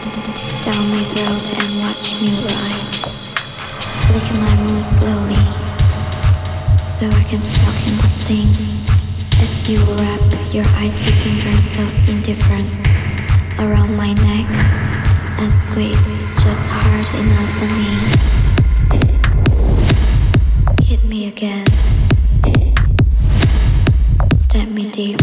Down my throat and watch me rise, Licking my wound slowly So I can suck in the sting As you wrap your icy fingers of indifference Around my neck And squeeze just hard enough for me Hit me again. Stab me deep.